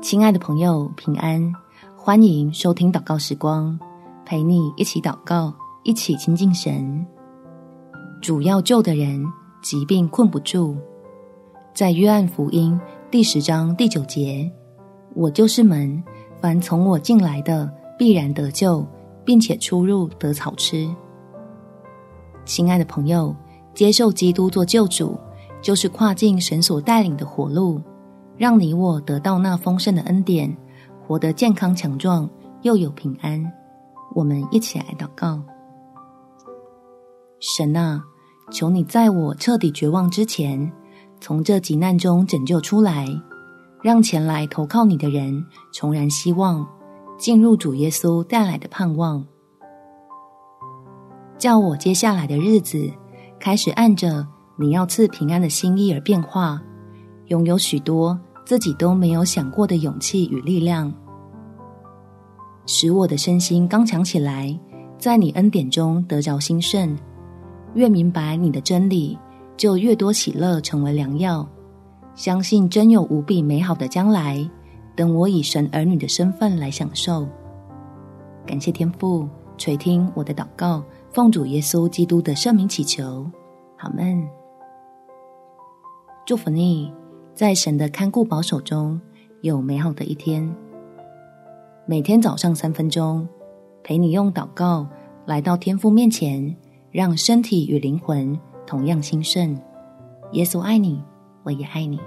亲爱的朋友，平安！欢迎收听祷告时光，陪你一起祷告，一起亲近神。主要救的人，疾病困不住。在约翰福音第十章第九节，我就是门，凡从我进来的，必然得救，并且出入得草吃。亲爱的朋友，接受基督做救主，就是跨进神所带领的活路。让你我得到那丰盛的恩典，活得健康强壮，又有平安。我们一起来祷告：神啊，求你在我彻底绝望之前，从这急难中拯救出来，让前来投靠你的人重燃希望，进入主耶稣带来的盼望。叫我接下来的日子，开始按着你要赐平安的心意而变化，拥有许多。自己都没有想过的勇气与力量，使我的身心刚强起来，在你恩典中得着兴盛。越明白你的真理，就越多喜乐成为良药。相信真有无比美好的将来，等我以神儿女的身份来享受。感谢天父垂听我的祷告，奉主耶稣基督的圣名祈求，好们。祝福你。在神的看顾保守中，有美好的一天。每天早上三分钟，陪你用祷告来到天父面前，让身体与灵魂同样兴盛。耶稣爱你，我也爱你。